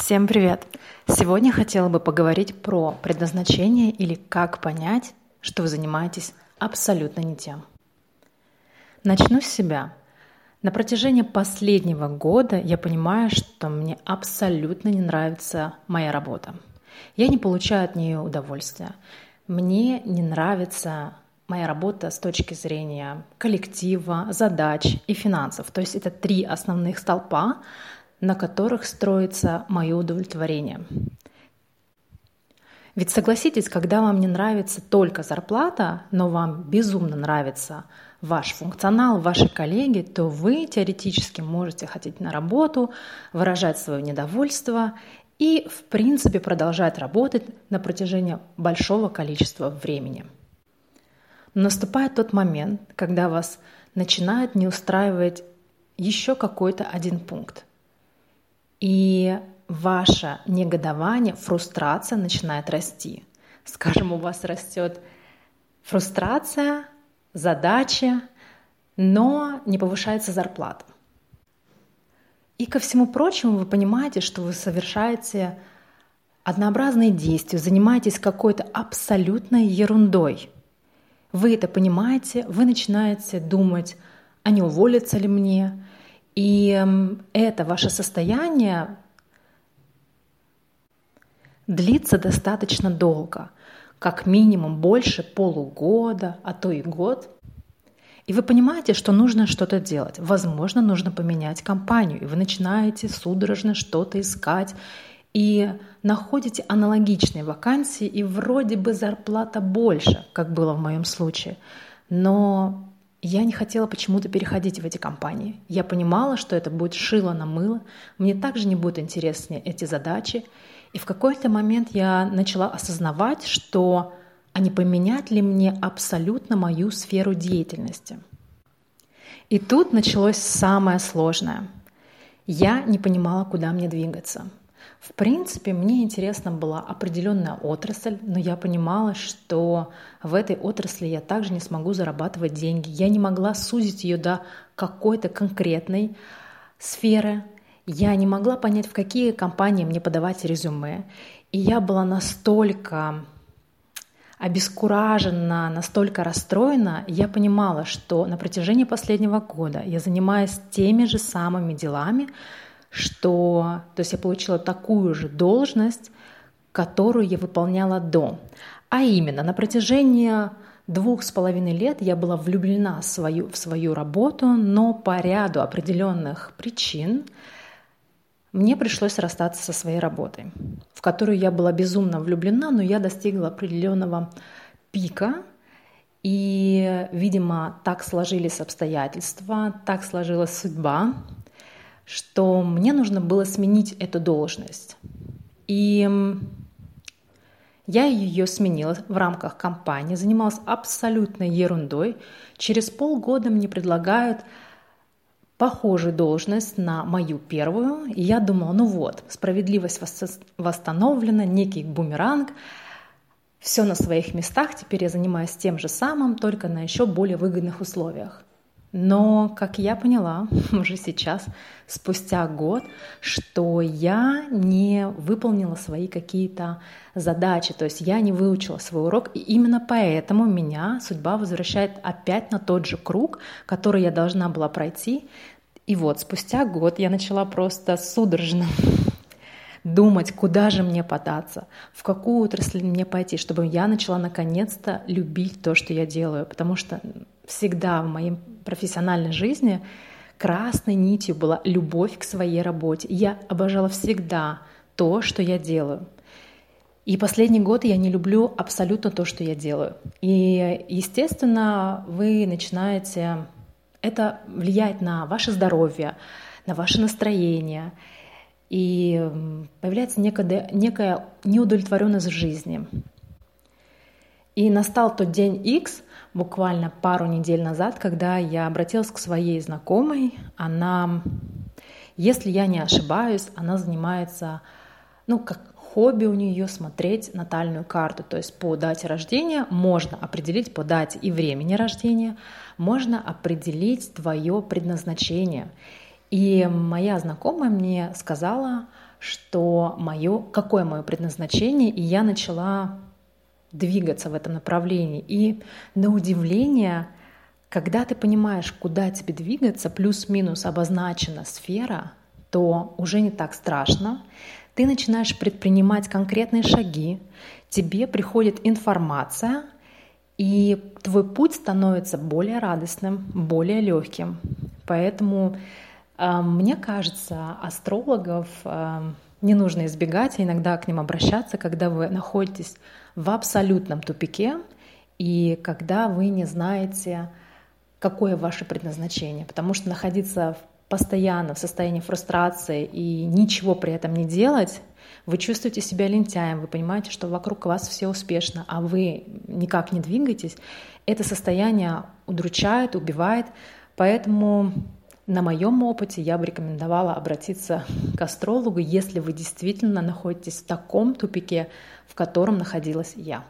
Всем привет! Сегодня хотела бы поговорить про предназначение или как понять, что вы занимаетесь абсолютно не тем. Начну с себя. На протяжении последнего года я понимаю, что мне абсолютно не нравится моя работа. Я не получаю от нее удовольствия. Мне не нравится моя работа с точки зрения коллектива, задач и финансов. То есть это три основных столпа, на которых строится мое удовлетворение. Ведь согласитесь, когда вам не нравится только зарплата, но вам безумно нравится ваш функционал, ваши коллеги, то вы теоретически можете ходить на работу, выражать свое недовольство и, в принципе, продолжать работать на протяжении большого количества времени. Но наступает тот момент, когда вас начинает не устраивать еще какой-то один пункт. И ваше негодование, фрустрация начинает расти. Скажем, у вас растет фрустрация, задача, но не повышается зарплата. И ко всему прочему вы понимаете, что вы совершаете однообразные действия, занимаетесь какой-то абсолютной ерундой. Вы это понимаете, вы начинаете думать, а не уволиться ли мне, и это ваше состояние длится достаточно долго, как минимум больше полугода, а то и год. И вы понимаете, что нужно что-то делать. Возможно, нужно поменять компанию. И вы начинаете судорожно что-то искать и находите аналогичные вакансии, и вроде бы зарплата больше, как было в моем случае. Но я не хотела почему-то переходить в эти компании. Я понимала, что это будет шило на мыло, мне также не будут интересны эти задачи. И в какой-то момент я начала осознавать, что а не поменять ли мне абсолютно мою сферу деятельности. И тут началось самое сложное. Я не понимала, куда мне двигаться. В принципе, мне интересна была определенная отрасль, но я понимала, что в этой отрасли я также не смогу зарабатывать деньги. Я не могла сузить ее до какой-то конкретной сферы. Я не могла понять, в какие компании мне подавать резюме. И я была настолько обескуражена, настолько расстроена, я понимала, что на протяжении последнего года я занимаюсь теми же самыми делами, что то есть я получила такую же должность, которую я выполняла до. А именно, на протяжении двух с половиной лет я была влюблена в свою, в свою работу, но по ряду определенных причин мне пришлось расстаться со своей работой, в которую я была безумно влюблена, но я достигла определенного пика, и, видимо, так сложились обстоятельства, так сложилась судьба, что мне нужно было сменить эту должность. И я ее сменила в рамках компании, занималась абсолютной ерундой. Через полгода мне предлагают похожую должность на мою первую. И я думала, ну вот, справедливость восстановлена, некий бумеранг, все на своих местах, теперь я занимаюсь тем же самым, только на еще более выгодных условиях. Но, как я поняла уже сейчас, спустя год, что я не выполнила свои какие-то задачи, то есть я не выучила свой урок, и именно поэтому меня судьба возвращает опять на тот же круг, который я должна была пройти. И вот спустя год я начала просто судорожно думать, куда же мне податься, в какую отрасль мне пойти, чтобы я начала наконец-то любить то, что я делаю. Потому что всегда в моей профессиональной жизни красной нитью была любовь к своей работе. Я обожала всегда то, что я делаю. И последний год я не люблю абсолютно то, что я делаю. И, естественно, вы начинаете... Это влиять на ваше здоровье, на ваше настроение. И появляется некая, некая неудовлетворенность в жизни. И настал тот день X, буквально пару недель назад, когда я обратилась к своей знакомой. Она, если я не ошибаюсь, она занимается, ну, как хобби у нее смотреть натальную карту. То есть по дате рождения можно определить, по дате и времени рождения, можно определить твое предназначение. И моя знакомая мне сказала, что мое, какое мое предназначение, и я начала двигаться в этом направлении. И на удивление, когда ты понимаешь, куда тебе двигаться, плюс-минус обозначена сфера, то уже не так страшно. Ты начинаешь предпринимать конкретные шаги, тебе приходит информация, и твой путь становится более радостным, более легким. Поэтому мне кажется, астрологов э, не нужно избегать, а иногда к ним обращаться, когда вы находитесь в абсолютном тупике и когда вы не знаете, какое ваше предназначение. Потому что находиться постоянно в состоянии фрустрации и ничего при этом не делать, вы чувствуете себя лентяем, вы понимаете, что вокруг вас все успешно, а вы никак не двигаетесь, это состояние удручает, убивает. Поэтому на моем опыте я бы рекомендовала обратиться к астрологу, если вы действительно находитесь в таком тупике, в котором находилась я.